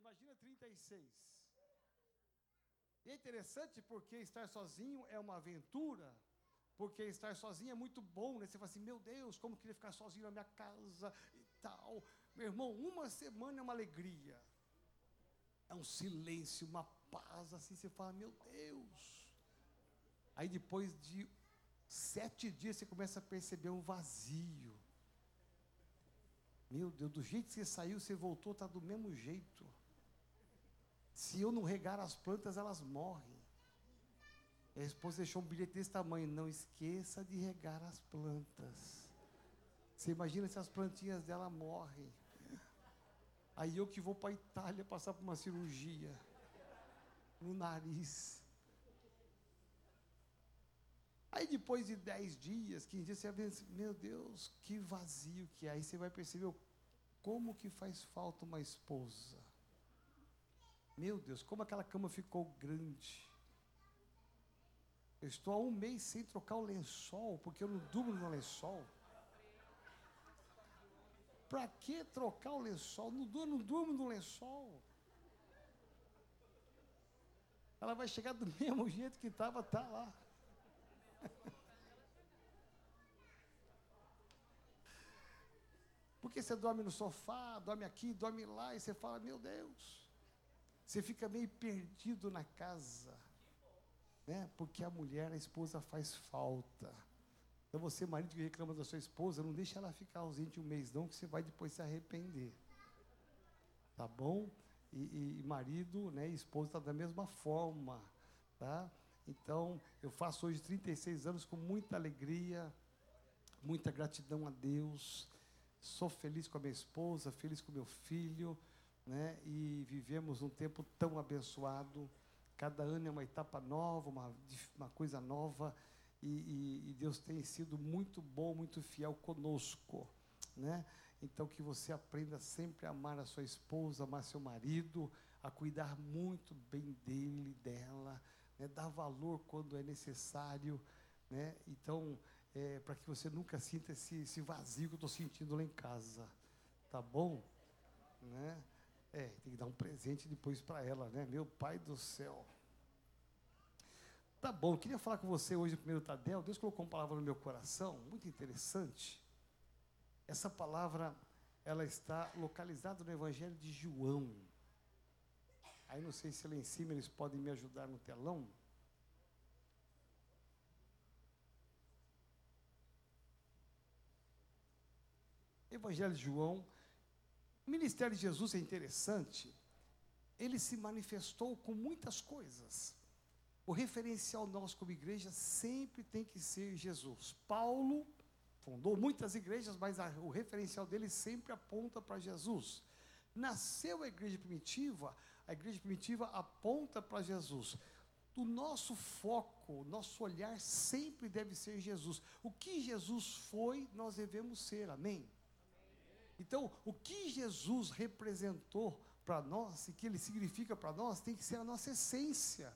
imagina 36. E é interessante porque estar sozinho é uma aventura, porque estar sozinho é muito bom, né? Você fala assim, meu Deus, como queria ficar sozinho na minha casa e tal. Meu irmão, uma semana é uma alegria. É um silêncio, uma paz, assim, você fala, meu Deus. Aí depois de sete dias você começa a perceber um vazio. Meu Deus, do jeito que você saiu, você voltou, está do mesmo jeito. Se eu não regar as plantas, elas morrem. A esposa deixou um bilhete desse tamanho. Não esqueça de regar as plantas. Você imagina se as plantinhas dela morrem. Aí eu que vou para a Itália passar por uma cirurgia no nariz. Aí depois de 10 dias, 15 dias, você vai ver, meu Deus, que vazio que é. Aí você vai perceber como que faz falta uma esposa. Meu Deus, como aquela cama ficou grande. Eu estou há um mês sem trocar o lençol, porque eu não durmo no lençol. Para que trocar o lençol? Não durmo, não durmo no lençol. Ela vai chegar do mesmo jeito que estava, tá lá. Porque você dorme no sofá, dorme aqui, dorme lá, e você fala, meu Deus. Você fica meio perdido na casa. Né? Porque a mulher, a esposa faz falta. Então você, marido que reclama da sua esposa, não deixa ela ficar ausente um mês, não, que você vai depois se arrepender. Tá bom? E, e marido né, e esposa está da mesma forma. Tá? Então, eu faço hoje 36 anos com muita alegria, muita gratidão a Deus. Sou feliz com a minha esposa, feliz com meu filho, né? E vivemos um tempo tão abençoado. Cada ano é uma etapa nova, uma, uma coisa nova. E, e, e Deus tem sido muito bom, muito fiel conosco, né? Então que você aprenda sempre a amar a sua esposa, amar seu marido, a cuidar muito bem dele, dela, né? dar valor quando é necessário, né? Então é, para que você nunca sinta esse, esse vazio que eu estou sentindo lá em casa, tá bom? Né? É, tem que dar um presente depois para ela, né? Meu pai do céu. Tá bom, queria falar com você hoje, primeiro Tadel. Deus colocou uma palavra no meu coração, muito interessante. Essa palavra, ela está localizada no Evangelho de João. Aí não sei se lá em cima eles podem me ajudar no telão. Evangelho de João. O ministério de Jesus é interessante. Ele se manifestou com muitas coisas. O referencial nosso como igreja sempre tem que ser Jesus. Paulo fundou muitas igrejas, mas a, o referencial dele sempre aponta para Jesus. Nasceu a igreja primitiva, a igreja primitiva aponta para Jesus. O nosso foco, o nosso olhar sempre deve ser Jesus. O que Jesus foi, nós devemos ser. Amém? Então, o que Jesus representou para nós e que ele significa para nós tem que ser a nossa essência.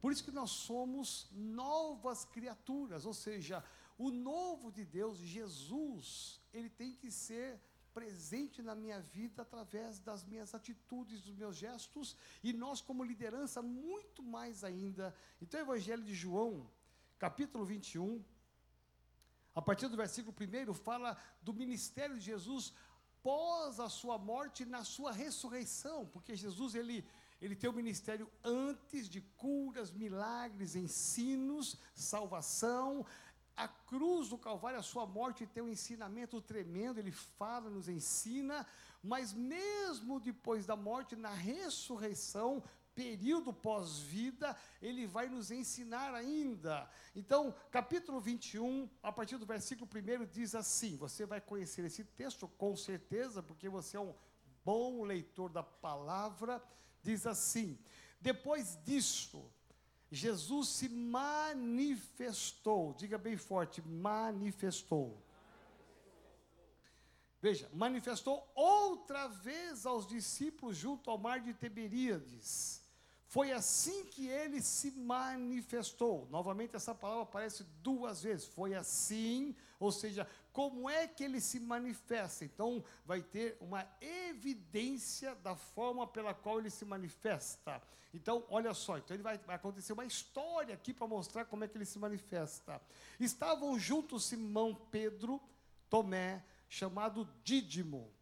Por isso que nós somos novas criaturas, ou seja, o novo de Deus, Jesus, ele tem que ser presente na minha vida através das minhas atitudes, dos meus gestos, e nós, como liderança, muito mais ainda. Então, o Evangelho de João, capítulo 21, a partir do versículo 1, fala do ministério de Jesus pós a sua morte na sua ressurreição, porque Jesus ele ele tem o ministério antes de curas, milagres, ensinos, salvação. A cruz do Calvário, a sua morte tem um ensinamento tremendo, ele fala, nos ensina, mas mesmo depois da morte, na ressurreição, período pós-vida, ele vai nos ensinar ainda. Então, capítulo 21, a partir do versículo 1, diz assim: você vai conhecer esse texto com certeza, porque você é um bom leitor da palavra. Diz assim: depois disto, Jesus se manifestou, diga bem forte, manifestou. Veja, manifestou outra vez aos discípulos junto ao mar de Tiberíades Foi assim que ele se manifestou. Novamente, essa palavra aparece duas vezes. Foi assim, ou seja, como é que ele se manifesta? Então, vai ter uma evidência da forma pela qual ele se manifesta. Então, olha só, então ele vai, vai acontecer uma história aqui para mostrar como é que ele se manifesta. Estavam juntos Simão Pedro, Tomé, chamado Dídimo,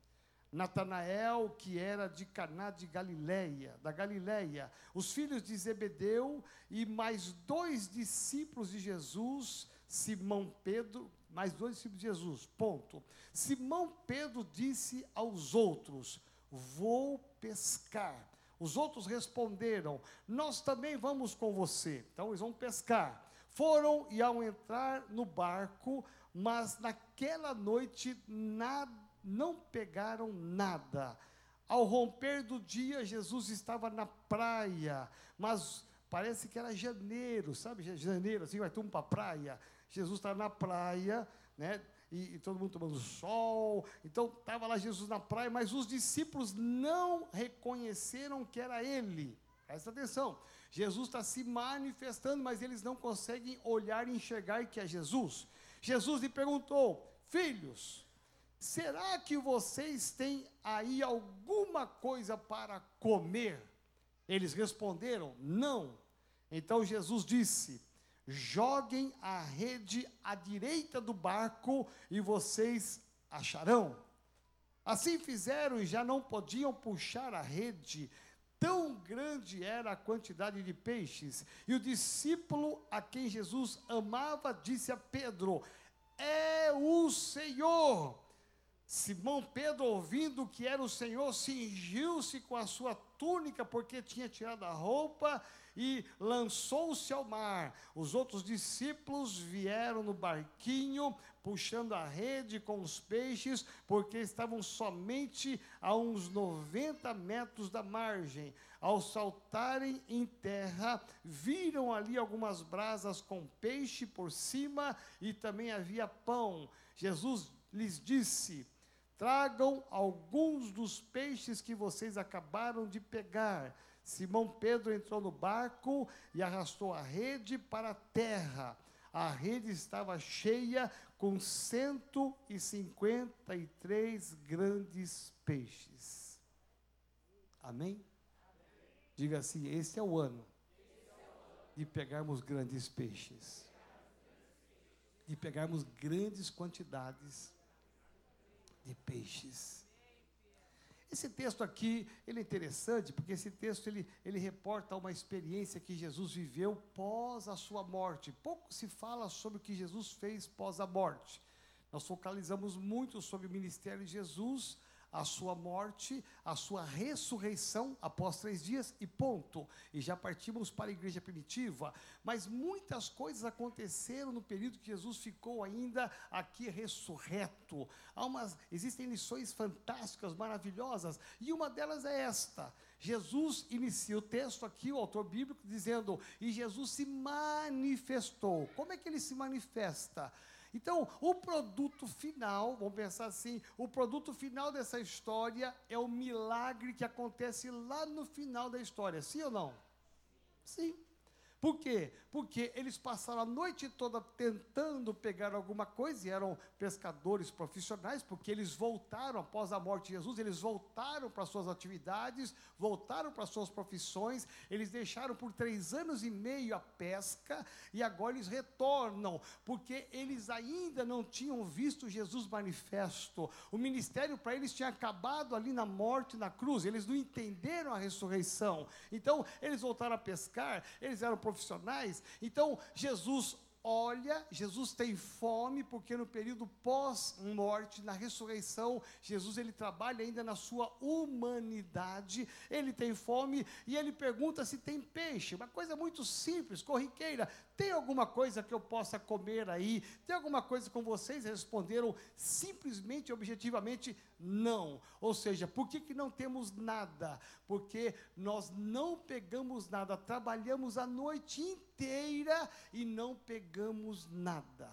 Natanael, que era de Caná de Galileia, da Galileia, os filhos de Zebedeu e mais dois discípulos de Jesus, Simão Pedro, mais dois discípulos de Jesus. Ponto. Simão Pedro disse aos outros: Vou pescar. Os outros responderam: Nós também vamos com você. Então eles vão pescar. Foram e ao entrar no barco, mas naquela noite nada não pegaram nada. Ao romper do dia, Jesus estava na praia, mas parece que era janeiro, sabe? Janeiro, assim, vai todo para a praia. Jesus está na praia, né? E, e, todo mundo tomando sol. Então, estava lá Jesus na praia, mas os discípulos não reconheceram que era ele. Presta atenção. Jesus está se manifestando, mas eles não conseguem olhar e enxergar que é Jesus. Jesus lhe perguntou: Filhos, Será que vocês têm aí alguma coisa para comer? Eles responderam: Não. Então Jesus disse: Joguem a rede à direita do barco e vocês acharão. Assim fizeram e já não podiam puxar a rede, tão grande era a quantidade de peixes. E o discípulo a quem Jesus amava disse a Pedro: É o Senhor. Simão Pedro, ouvindo que era o Senhor, cingiu-se com a sua túnica, porque tinha tirado a roupa, e lançou-se ao mar. Os outros discípulos vieram no barquinho, puxando a rede com os peixes, porque estavam somente a uns 90 metros da margem. Ao saltarem em terra, viram ali algumas brasas com peixe por cima e também havia pão. Jesus lhes disse: Tragam alguns dos peixes que vocês acabaram de pegar. Simão Pedro entrou no barco e arrastou a rede para a terra. A rede estava cheia com 153 grandes peixes. Amém? Diga assim: esse é o ano de pegarmos grandes peixes, de pegarmos grandes quantidades de peixes. Esse texto aqui, ele é interessante, porque esse texto, ele, ele reporta uma experiência que Jesus viveu pós a sua morte. Pouco se fala sobre o que Jesus fez pós a morte. Nós focalizamos muito sobre o ministério de Jesus, a sua morte, a sua ressurreição após três dias e ponto. E já partimos para a igreja primitiva. Mas muitas coisas aconteceram no período que Jesus ficou ainda aqui ressurreto. Há umas, existem lições fantásticas, maravilhosas, e uma delas é esta. Jesus inicia o texto aqui, o autor bíblico, dizendo: E Jesus se manifestou. Como é que ele se manifesta? Então, o produto final, vamos pensar assim, o produto final dessa história é o milagre que acontece lá no final da história, sim ou não? Sim. Por quê? Porque eles passaram a noite toda tentando pegar alguma coisa, e eram pescadores profissionais, porque eles voltaram, após a morte de Jesus, eles voltaram para suas atividades, voltaram para suas profissões, eles deixaram por três anos e meio a pesca, e agora eles retornam, porque eles ainda não tinham visto Jesus manifesto. O ministério para eles tinha acabado ali na morte, na cruz, eles não entenderam a ressurreição. Então, eles voltaram a pescar, eles eram profissionais. Então, Jesus olha, Jesus tem fome, porque no período pós-morte, na ressurreição, Jesus ele trabalha ainda na sua humanidade, ele tem fome e ele pergunta se tem peixe, uma coisa muito simples, corriqueira, tem alguma coisa que eu possa comer aí? Tem alguma coisa com vocês? Responderam simplesmente, objetivamente, não. Ou seja, por que, que não temos nada? Porque nós não pegamos nada, trabalhamos a noite inteira e não pegamos nada.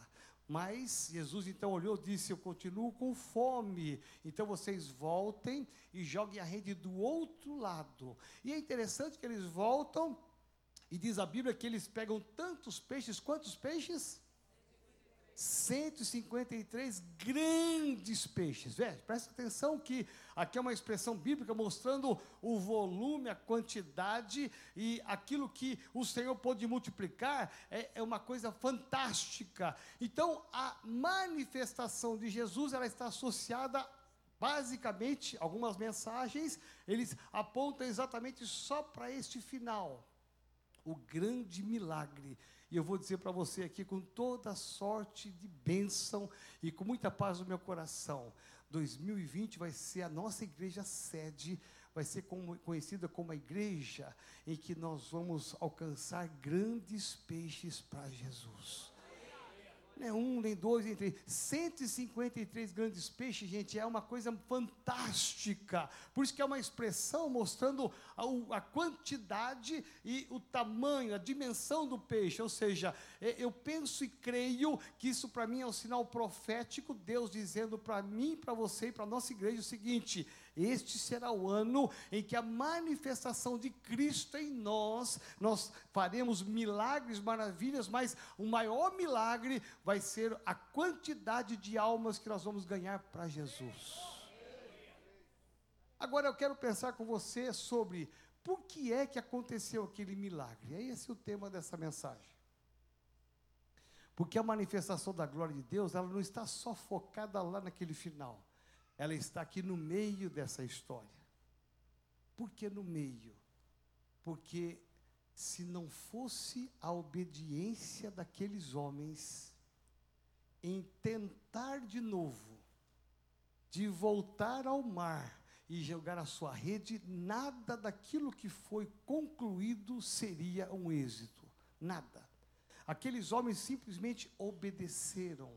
Mas Jesus então olhou e disse: Eu continuo com fome. Então vocês voltem e joguem a rede do outro lado. E é interessante que eles voltam, e diz a Bíblia que eles pegam tantos peixes. Quantos peixes? 153 grandes peixes. Veja, presta atenção que aqui é uma expressão bíblica mostrando o volume, a quantidade e aquilo que o Senhor pôde multiplicar é, é uma coisa fantástica. Então, a manifestação de Jesus ela está associada basicamente algumas mensagens eles apontam exatamente só para este final, o grande milagre e eu vou dizer para você aqui com toda sorte de bênção e com muita paz no meu coração. 2020 vai ser a nossa igreja sede, vai ser como, conhecida como a igreja em que nós vamos alcançar grandes peixes para Jesus. Não é um, nem dois, nem três. 153 grandes peixes, gente, é uma coisa fantástica. Por isso que é uma expressão mostrando a, a quantidade e o tamanho, a dimensão do peixe. Ou seja, é, eu penso e creio que isso para mim é um sinal profético, Deus dizendo para mim, para você e para a nossa igreja o seguinte: este será o ano em que a manifestação de Cristo em nós, nós faremos milagres, maravilhas, mas o maior milagre vai ser a quantidade de almas que nós vamos ganhar para Jesus. Agora eu quero pensar com você sobre por que é que aconteceu aquele milagre. É esse o tema dessa mensagem. Porque a manifestação da glória de Deus, ela não está só focada lá naquele final ela está aqui no meio dessa história. Por que no meio? Porque se não fosse a obediência daqueles homens em tentar de novo, de voltar ao mar e jogar a sua rede, nada daquilo que foi concluído seria um êxito. Nada. Aqueles homens simplesmente obedeceram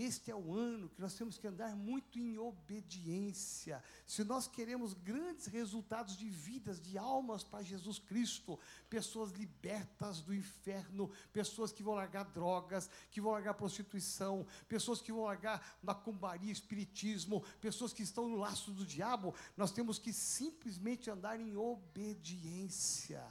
este é o ano que nós temos que andar muito em obediência. Se nós queremos grandes resultados de vidas, de almas para Jesus Cristo, pessoas libertas do inferno, pessoas que vão largar drogas, que vão largar prostituição, pessoas que vão largar macumbaria, espiritismo, pessoas que estão no laço do diabo, nós temos que simplesmente andar em obediência.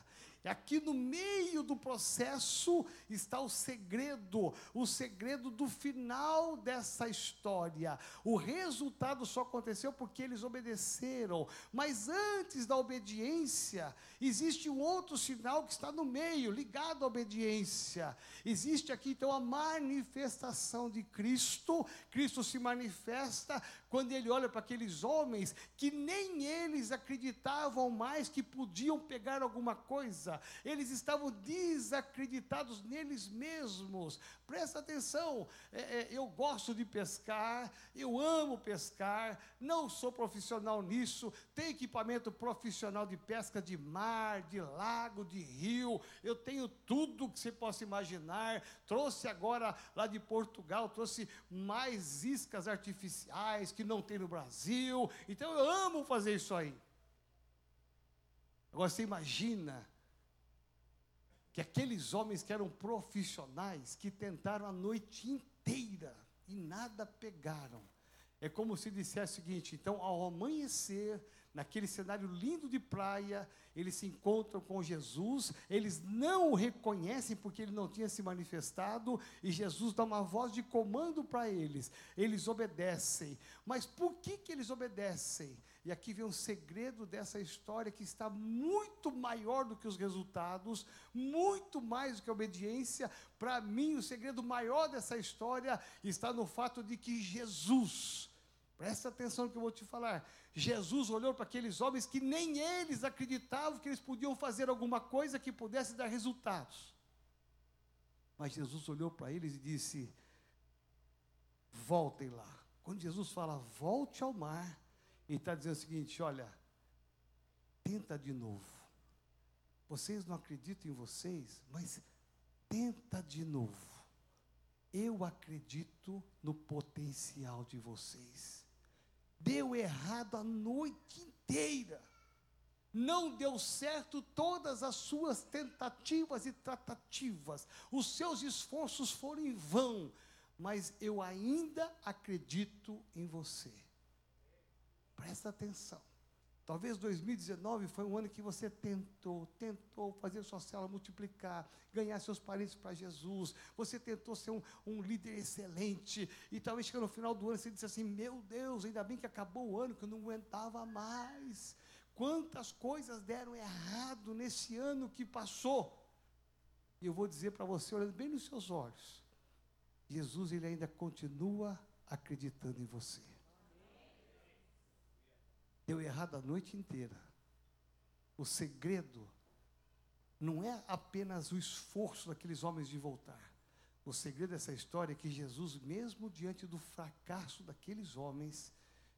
Aqui no meio do processo está o segredo, o segredo do final dessa história. O resultado só aconteceu porque eles obedeceram, mas antes da obediência, existe um outro sinal que está no meio, ligado à obediência. Existe aqui então a manifestação de Cristo. Cristo se manifesta quando ele olha para aqueles homens que nem eles acreditavam mais que podiam pegar alguma coisa, eles estavam desacreditados neles mesmos. Presta atenção, é, é, eu gosto de pescar, eu amo pescar, não sou profissional nisso, tenho equipamento profissional de pesca de mar, de lago, de rio, eu tenho tudo que você possa imaginar. Trouxe agora lá de Portugal, trouxe mais iscas artificiais que não tem no Brasil. Então eu amo fazer isso aí. Agora você imagina que aqueles homens que eram profissionais, que tentaram a noite inteira e nada pegaram. É como se dissesse o seguinte: então, ao amanhecer, naquele cenário lindo de praia, eles se encontram com Jesus, eles não o reconhecem porque ele não tinha se manifestado, e Jesus dá uma voz de comando para eles. Eles obedecem. Mas por que, que eles obedecem? E aqui vem um segredo dessa história que está muito maior do que os resultados, muito mais do que a obediência. Para mim, o segredo maior dessa história está no fato de que Jesus, presta atenção no que eu vou te falar, Jesus olhou para aqueles homens que nem eles acreditavam que eles podiam fazer alguma coisa que pudesse dar resultados. Mas Jesus olhou para eles e disse: voltem lá. Quando Jesus fala, volte ao mar, ele está dizendo o seguinte: olha, tenta de novo. Vocês não acreditam em vocês, mas tenta de novo. Eu acredito no potencial de vocês. Deu errado a noite inteira. Não deu certo todas as suas tentativas e tratativas. Os seus esforços foram em vão. mas eu ainda acredito em você. Presta atenção. Talvez 2019 foi um ano que você tentou, tentou fazer sua célula multiplicar, ganhar seus parentes para Jesus. Você tentou ser um, um, líder excelente. E talvez chegando no final do ano você disse assim: Meu Deus, ainda bem que acabou o ano, que eu não aguentava mais. Quantas coisas deram errado nesse ano que passou. E eu vou dizer para você, olhando bem nos seus olhos: Jesus, ele ainda continua acreditando em você deu errado a noite inteira. O segredo não é apenas o esforço daqueles homens de voltar. O segredo dessa história é que Jesus, mesmo diante do fracasso daqueles homens,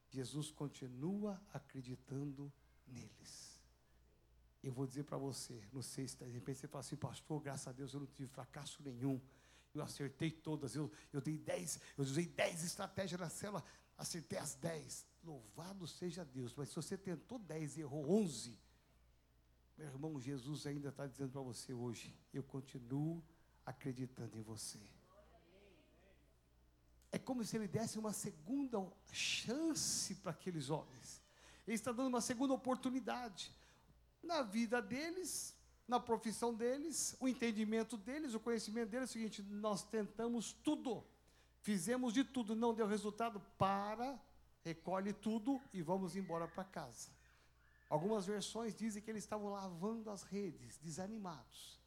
Jesus continua acreditando neles. Eu vou dizer para você, não sei se de repente você fala assim, pastor, graças a Deus eu não tive fracasso nenhum. Eu acertei todas, eu, eu dei dez, eu usei dez estratégias na célula, acertei as dez. Louvado seja Deus. Mas se você tentou 10 e errou 11, meu irmão, Jesus ainda está dizendo para você hoje: eu continuo acreditando em você. É como se ele desse uma segunda chance para aqueles homens. Ele está dando uma segunda oportunidade na vida deles, na profissão deles, o entendimento deles, o conhecimento deles. É o seguinte: nós tentamos tudo, fizemos de tudo, não deu resultado. Para recolhe tudo e vamos embora para casa. Algumas versões dizem que eles estavam lavando as redes, desanimados.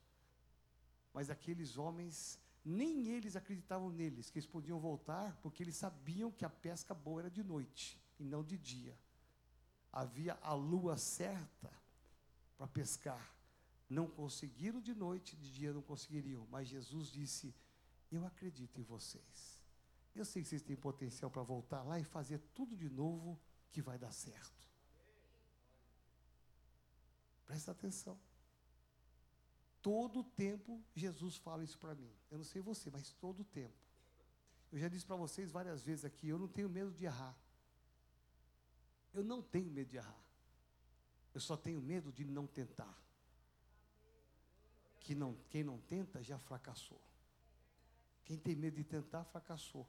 Mas aqueles homens, nem eles acreditavam neles, que eles podiam voltar, porque eles sabiam que a pesca boa era de noite e não de dia. Havia a lua certa para pescar. Não conseguiram de noite, de dia não conseguiriam. Mas Jesus disse: Eu acredito em vocês. Eu sei que vocês têm potencial para voltar lá e fazer tudo de novo que vai dar certo. Presta atenção. Todo tempo Jesus fala isso para mim. Eu não sei você, mas todo tempo. Eu já disse para vocês várias vezes aqui, eu não tenho medo de errar. Eu não tenho medo de errar. Eu só tenho medo de não tentar. Que não, quem não tenta já fracassou. Quem tem medo de tentar, fracassou.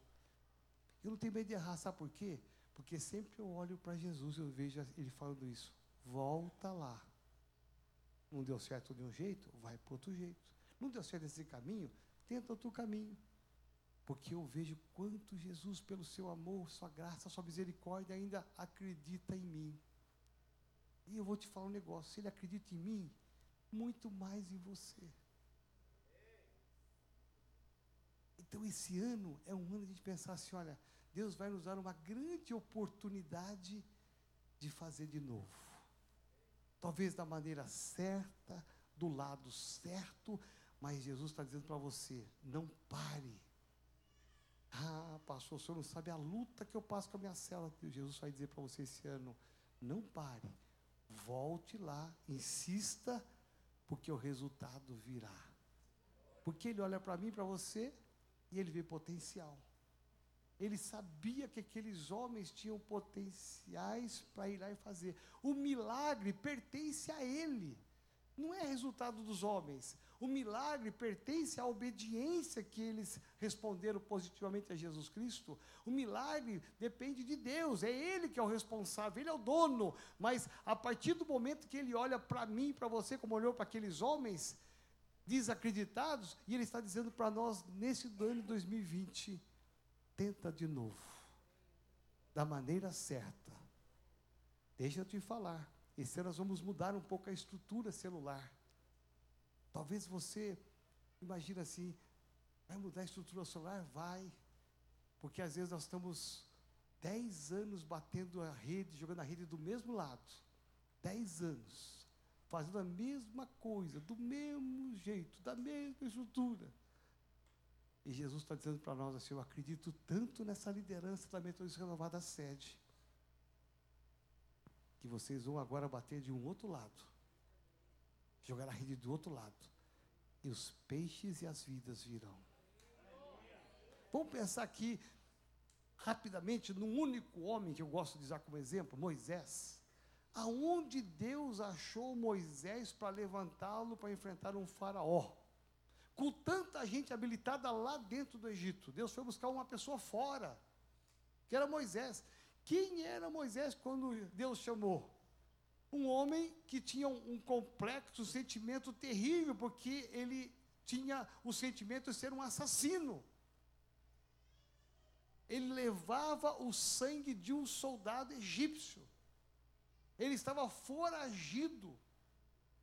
Eu não tenho medo de errar, sabe por quê? Porque sempre eu olho para Jesus e eu vejo ele falando isso. Volta lá. Não deu certo de um jeito? Vai para outro jeito. Não deu certo esse caminho? Tenta outro caminho. Porque eu vejo quanto Jesus, pelo seu amor, sua graça, sua misericórdia, ainda acredita em mim. E eu vou te falar um negócio: se ele acredita em mim, muito mais em você. Então, esse ano é um ano de pensar assim: olha, Deus vai nos dar uma grande oportunidade de fazer de novo. Talvez da maneira certa, do lado certo, mas Jesus está dizendo para você: não pare. Ah, pastor, o senhor não sabe a luta que eu passo com a minha célula. Jesus vai dizer para você esse ano: não pare, volte lá, insista, porque o resultado virá. Porque ele olha para mim, para você, e ele vê potencial. Ele sabia que aqueles homens tinham potenciais para ir lá e fazer. O milagre pertence a ele, não é resultado dos homens. O milagre pertence à obediência que eles responderam positivamente a Jesus Cristo. O milagre depende de Deus, é Ele que é o responsável, Ele é o dono. Mas a partir do momento que Ele olha para mim, para você, como olhou para aqueles homens desacreditados, e Ele está dizendo para nós nesse ano de 2020 tenta de novo, da maneira certa. Deixa eu te falar, esse ano nós vamos mudar um pouco a estrutura celular. Talvez você imagine assim, vai mudar a estrutura celular? Vai. Porque às vezes nós estamos dez anos batendo a rede, jogando a rede do mesmo lado. Dez anos. Fazendo a mesma coisa, do mesmo jeito, da mesma estrutura. E Jesus está dizendo para nós assim: Eu acredito tanto nessa liderança da Metodista Renovada Sede, que vocês vão agora bater de um outro lado, jogar a rede do outro lado, e os peixes e as vidas virão. Vamos pensar aqui, rapidamente, num único homem que eu gosto de usar como exemplo, Moisés. Aonde Deus achou Moisés para levantá-lo para enfrentar um faraó? Com tanta gente habilitada lá dentro do Egito. Deus foi buscar uma pessoa fora, que era Moisés. Quem era Moisés quando Deus chamou? Um homem que tinha um, complexo, um sentimento terrível, porque ele tinha o sentimento de ser um assassino. Ele levava o sangue de um soldado egípcio. Ele estava foragido.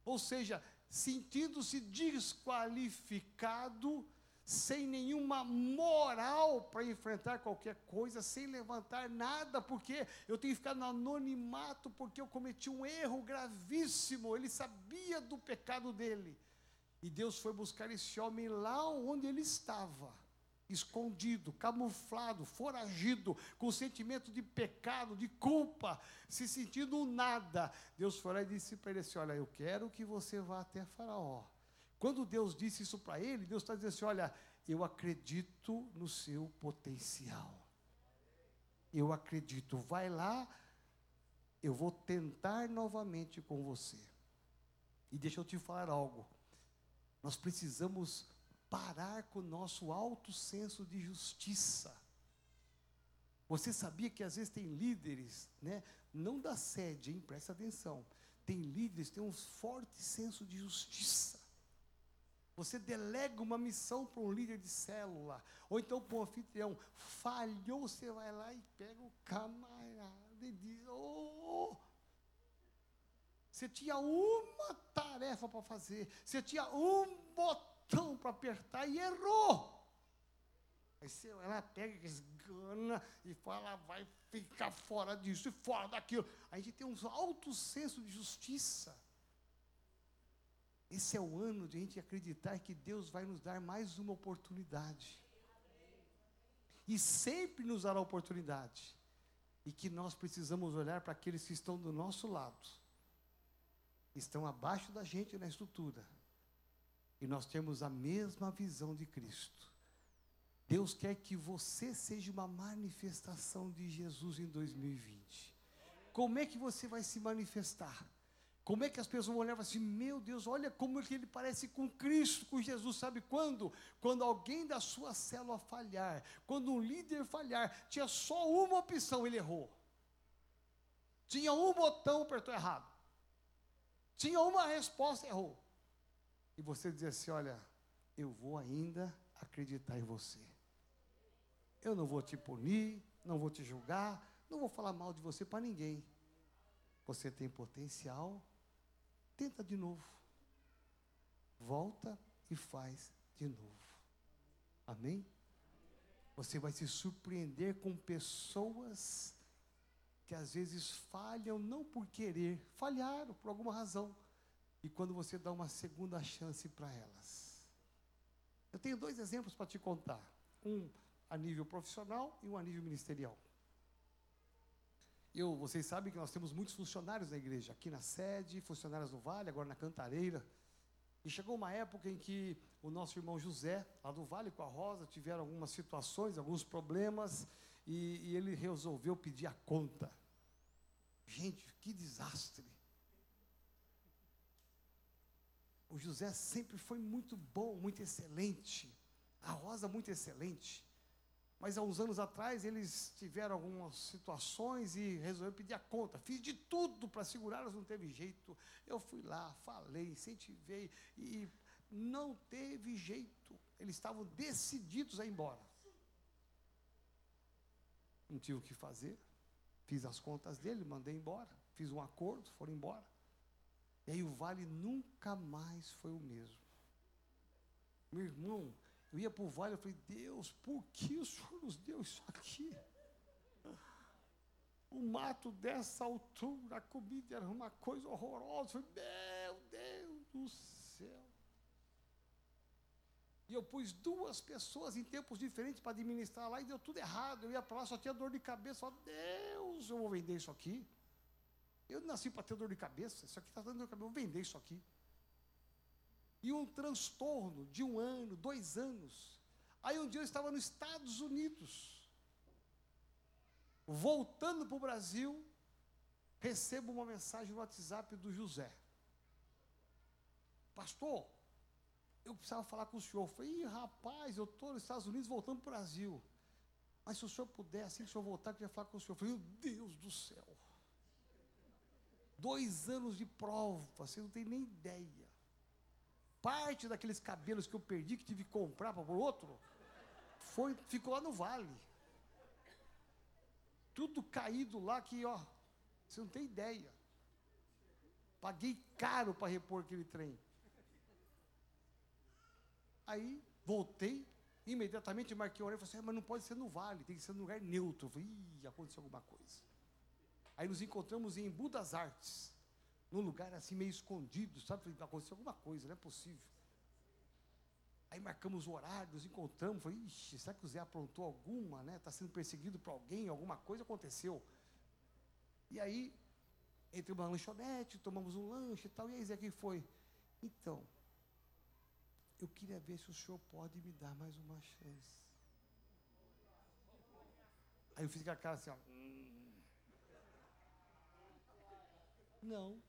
Ou seja, sentindo-se desqualificado, sem nenhuma moral para enfrentar qualquer coisa, sem levantar nada, porque eu tenho que ficar no anonimato, porque eu cometi um erro gravíssimo. Ele sabia do pecado dele. E Deus foi buscar esse homem lá onde ele estava escondido, camuflado, foragido, com sentimento de pecado, de culpa, se sentindo nada. Deus foi lá e disse para ele assim: Olha, eu quero que você vá até Faraó. Quando Deus disse isso para ele, Deus está dizendo assim: Olha, eu acredito no seu potencial. Eu acredito, vai lá, eu vou tentar novamente com você. E deixa eu te falar algo. Nós precisamos parar com o nosso alto senso de justiça. Você sabia que às vezes tem líderes, né, não da sede, hein, presta atenção. Tem líderes que têm um forte senso de justiça. Você delega uma missão para um líder de célula, ou então para um anfitrião, falhou, você vai lá e pega o camarada e diz: oh, você tinha uma tarefa para fazer, você tinha um botão botão para apertar e errou. Aí você, ela pega, esgana e fala, vai ficar fora disso e fora daquilo. A gente tem um alto senso de justiça. Esse é o ano de a gente acreditar que Deus vai nos dar mais uma oportunidade. E sempre nos dará oportunidade. E que nós precisamos olhar para aqueles que estão do nosso lado, estão abaixo da gente na estrutura e nós temos a mesma visão de Cristo. Deus quer que você seja uma manifestação de Jesus em 2020. Como é que você vai se manifestar? Como é que as pessoas vão olhar e falar assim: meu Deus, olha como é que ele parece com Cristo, com Jesus. Sabe quando? Quando alguém da sua célula falhar, quando um líder falhar, tinha só uma opção, ele errou. Tinha um botão, apertou errado. Tinha uma resposta, errou e você dizer assim: olha, eu vou ainda acreditar em você. Eu não vou te punir, não vou te julgar, não vou falar mal de você para ninguém. Você tem potencial, tenta de novo. Volta e faz de novo. Amém? Você vai se surpreender com pessoas que às vezes falham não por querer, falharam por alguma razão e quando você dá uma segunda chance para elas. Eu tenho dois exemplos para te contar: um a nível profissional e um a nível ministerial. Eu, vocês sabem que nós temos muitos funcionários na igreja, aqui na sede, funcionários no Vale, agora na Cantareira. E chegou uma época em que o nosso irmão José, lá do Vale com a Rosa, tiveram algumas situações, alguns problemas, e, e ele resolveu pedir a conta. Gente, que desastre. O José sempre foi muito bom, muito excelente. A Rosa, muito excelente. Mas há uns anos atrás eles tiveram algumas situações e resolveram pedir a conta. Fiz de tudo para segurá-las, não teve jeito. Eu fui lá, falei, incentivei e não teve jeito. Eles estavam decididos a ir embora. Não tinha o que fazer. Fiz as contas dele, mandei embora. Fiz um acordo, foram embora. E aí o vale nunca mais foi o mesmo. Meu irmão, eu ia para o vale e falei, Deus, por que o Senhor nos deu isso aqui? O mato dessa altura, a comida era uma coisa horrorosa. Eu falei, meu Deus do céu. E eu pus duas pessoas em tempos diferentes para administrar lá e deu tudo errado. Eu ia para lá, só tinha dor de cabeça. Eu falei, Deus, eu vou vender isso aqui. Eu nasci para ter dor de cabeça, isso aqui está dando dor de cabeça, vou vender isso aqui. E um transtorno de um ano, dois anos. Aí um dia eu estava nos Estados Unidos, voltando para o Brasil, recebo uma mensagem no WhatsApp do José. Pastor, eu precisava falar com o senhor. Eu falei, Ih, rapaz, eu estou nos Estados Unidos voltando para o Brasil. Mas se o senhor puder, assim que o senhor voltar, eu queria falar com o senhor. Eu falei, meu Deus do céu. Dois anos de prova, você não tem nem ideia. Parte daqueles cabelos que eu perdi, que tive que comprar para o outro, foi, ficou lá no vale. Tudo caído lá que, ó, você não tem ideia. Paguei caro para repor aquele trem. Aí voltei, imediatamente marquei o horário e falei assim, ah, mas não pode ser no vale, tem que ser no lugar neutro. Eu falei, ih, aconteceu alguma coisa. Aí nos encontramos em Embu das Artes, num lugar assim meio escondido, sabe? Falei, aconteceu alguma coisa, não é possível. Aí marcamos o horário, nos encontramos, falei, ixi, será que o Zé aprontou alguma, né? Está sendo perseguido por alguém, alguma coisa aconteceu. E aí, entramos na lanchonete, tomamos um lanche e tal, e aí Zé, quem foi? Então, eu queria ver se o senhor pode me dar mais uma chance. Aí eu fiz com a cara assim, ó. Não.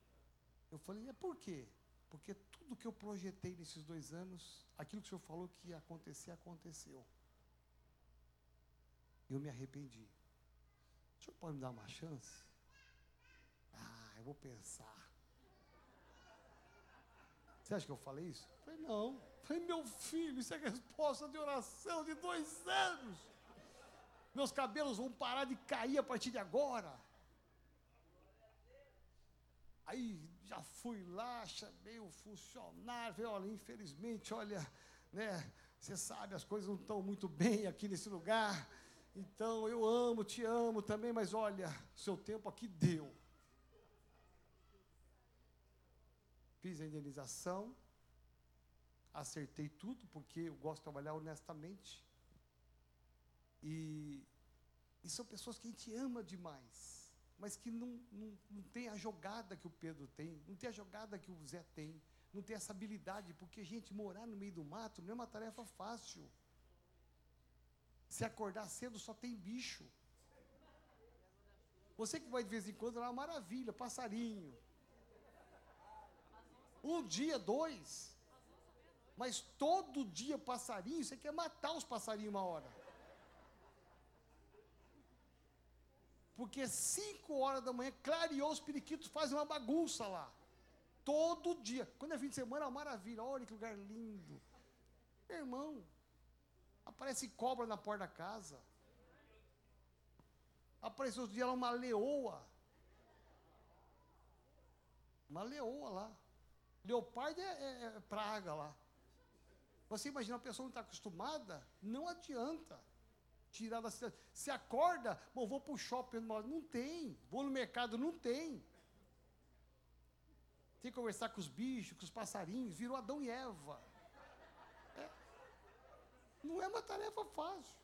Eu falei, é por quê? Porque tudo que eu projetei nesses dois anos, aquilo que o senhor falou que ia acontecer, aconteceu. Eu me arrependi. O senhor pode me dar uma chance? Ah, eu vou pensar. Você acha que eu falei isso? Eu falei, não. Falei, meu filho, isso é resposta de oração de dois anos. Meus cabelos vão parar de cair a partir de agora. Aí já fui lá, chamei o funcionário, falei, olha, infelizmente, olha, né, você sabe, as coisas não estão muito bem aqui nesse lugar. Então eu amo, te amo também, mas olha, seu tempo aqui deu. Fiz a indenização, acertei tudo, porque eu gosto de trabalhar honestamente. E, e são pessoas que a gente ama demais, mas que não, não, não tem a jogada que o Pedro tem, não tem a jogada que o Zé tem, não tem essa habilidade, porque, gente, morar no meio do mato não é uma tarefa fácil. Se acordar cedo só tem bicho. Você que vai de vez em quando lá, é maravilha, passarinho. Um dia, dois. Mas todo dia passarinho, você quer matar os passarinhos uma hora. Porque cinco horas da manhã, clareou, os periquitos fazem uma bagunça lá. Todo dia. Quando é fim de semana, é uma maravilha. Olha que lugar lindo. Irmão, aparece cobra na porta da casa. Apareceu outro dia lá uma leoa. Uma leoa lá. Leopardo é, é, é praga lá. Você imagina, a pessoa não está acostumada, não adianta tirar da cidade. Se acorda, bom, vou para o shopping, não tem. Vou no mercado, não tem. Tem que conversar com os bichos, com os passarinhos, virou Adão e Eva. É. Não é uma tarefa fácil.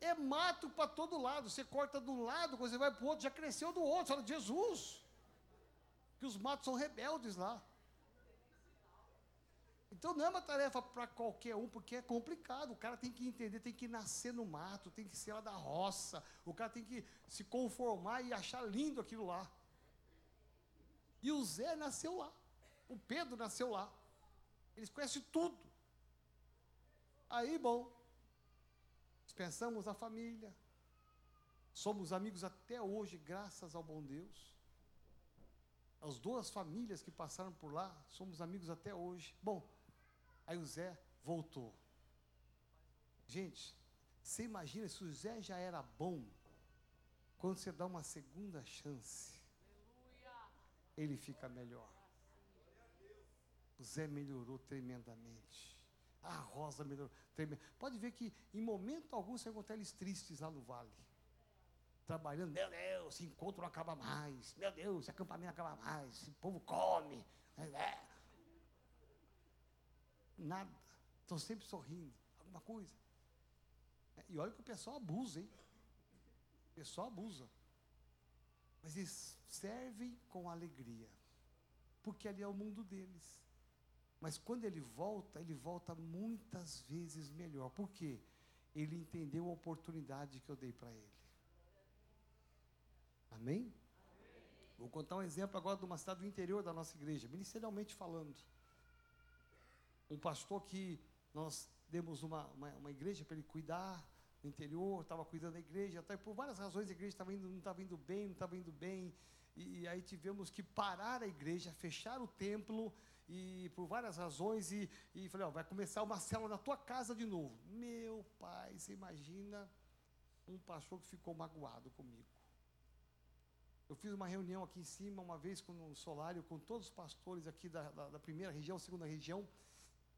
É mato para todo lado. Você corta de um lado, quando você vai para o outro, já cresceu do outro. Você fala, Jesus. Que os matos são rebeldes lá. Então não é uma tarefa para qualquer um, porque é complicado. O cara tem que entender, tem que nascer no mato, tem que ser lá da roça. O cara tem que se conformar e achar lindo aquilo lá. E o Zé nasceu lá. O Pedro nasceu lá. Eles conhecem tudo. Aí, bom, dispensamos a família. Somos amigos até hoje, graças ao bom Deus. As duas famílias que passaram por lá, somos amigos até hoje. Bom, Aí o Zé voltou. Gente, você imagina se o Zé já era bom, quando você dá uma segunda chance, ele fica melhor. O Zé melhorou tremendamente. A Rosa melhorou tremendamente. Pode ver que em momento algum você encontra eles tristes lá no vale. Trabalhando, meu Deus, esse encontro não acaba mais. Meu Deus, esse acampamento não acaba mais. Esse povo come. É, Nada. Estão sempre sorrindo. Alguma coisa. E olha que o pessoal abusa, hein? O pessoal abusa. Mas eles servem com alegria. Porque ali é o mundo deles. Mas quando ele volta, ele volta muitas vezes melhor. Por quê? Ele entendeu a oportunidade que eu dei para ele. Amém? Amém? Vou contar um exemplo agora de uma cidade do interior da nossa igreja, ministerialmente falando. Um pastor que nós demos uma, uma, uma igreja para ele cuidar no interior, estava cuidando da igreja, até por várias razões a igreja estava indo, não estava indo bem, não estava indo bem, e, e, aí tivemos que parar a igreja, fechar o templo, e por várias razões, e, e falei, ó, vai começar uma célula na tua casa de novo. Meu pai, você imagina um pastor que ficou magoado comigo. Eu fiz uma reunião aqui em cima, uma vez com um solário, com todos os pastores aqui da, da, da primeira região, segunda região,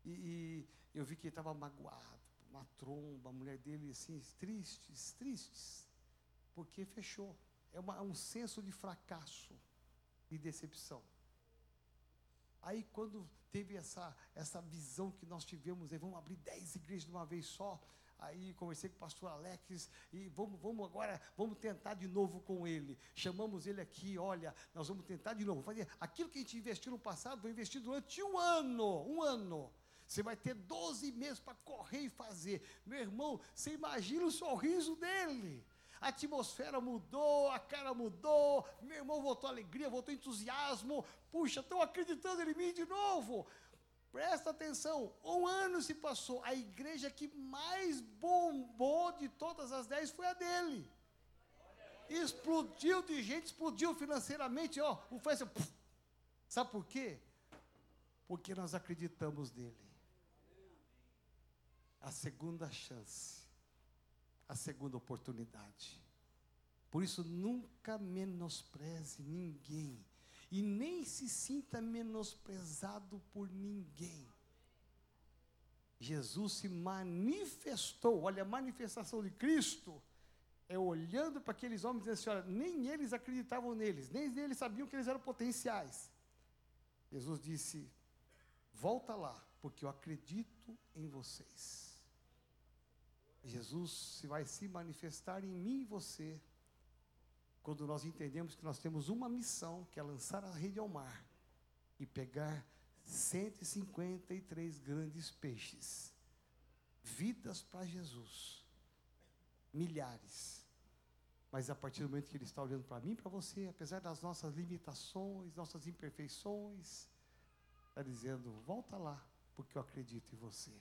e, e eu vi que ele estava magoado, uma tromba, a mulher dele assim, tristes, tristes, porque fechou. É uma, um senso de fracasso e decepção. Aí quando teve essa, essa visão que nós tivemos, aí vamos abrir dez igrejas de uma vez só, Aí conversei com o pastor Alex e vamos, vamos agora, vamos tentar de novo com ele. Chamamos ele aqui, olha, nós vamos tentar de novo. Fazer aquilo que a gente investiu no passado, vou investir durante um ano, um ano. Você vai ter 12 meses para correr e fazer. Meu irmão, você imagina o sorriso dele. A atmosfera mudou, a cara mudou, meu irmão voltou alegria, voltou entusiasmo. Puxa, estão acreditando em mim de novo. Presta atenção, um ano se passou, a igreja que mais bombou de todas as dez foi a dele. Explodiu de gente, explodiu financeiramente, ó. O assim, sabe por quê? Porque nós acreditamos nele a segunda chance, a segunda oportunidade. Por isso, nunca menospreze ninguém e nem se sinta menosprezado por ninguém. Jesus se manifestou, olha, a manifestação de Cristo é olhando para aqueles homens e dizendo assim: olha, nem eles acreditavam neles, nem eles sabiam que eles eram potenciais. Jesus disse: volta lá, porque eu acredito em vocês. Jesus vai se manifestar em mim e você quando nós entendemos que nós temos uma missão, que é lançar a rede ao mar e pegar 153 grandes peixes, vidas para Jesus, milhares. Mas a partir do momento que Ele está olhando para mim, para você, apesar das nossas limitações, nossas imperfeições, está dizendo: volta lá, porque eu acredito em você.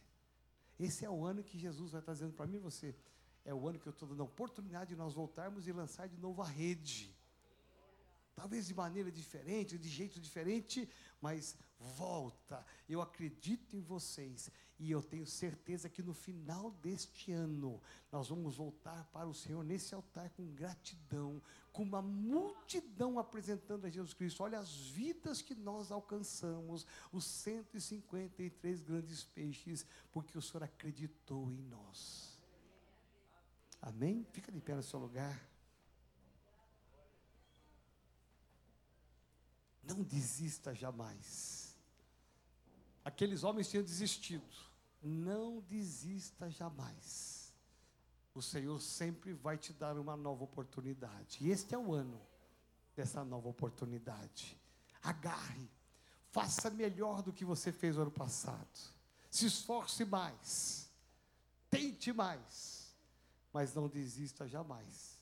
Esse é o ano que Jesus vai estar dizendo para mim e você. É o ano que eu estou dando a oportunidade de nós voltarmos e lançar de novo a rede. Talvez de maneira diferente, de jeito diferente, mas volta. Eu acredito em vocês e eu tenho certeza que no final deste ano nós vamos voltar para o Senhor nesse altar com gratidão, com uma multidão apresentando a Jesus Cristo. Olha as vidas que nós alcançamos, os 153 grandes peixes, porque o Senhor acreditou em nós. Amém? Fica de pé no seu lugar. Não desista jamais. Aqueles homens tinham desistido. Não desista jamais. O Senhor sempre vai te dar uma nova oportunidade. E este é o ano dessa nova oportunidade. Agarre. Faça melhor do que você fez no ano passado. Se esforce mais. Tente mais. Mas não desista jamais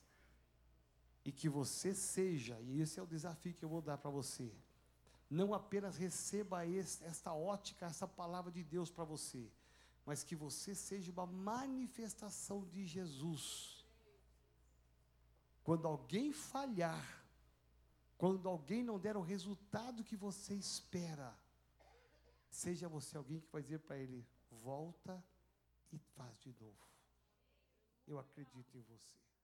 e que você seja, e esse é o desafio que eu vou dar para você, não apenas receba esse, esta ótica, essa palavra de Deus para você, mas que você seja uma manifestação de Jesus. Quando alguém falhar, quando alguém não der o resultado que você espera, seja você alguém que vai dizer para ele: volta e faz de novo. Eu acredito em você.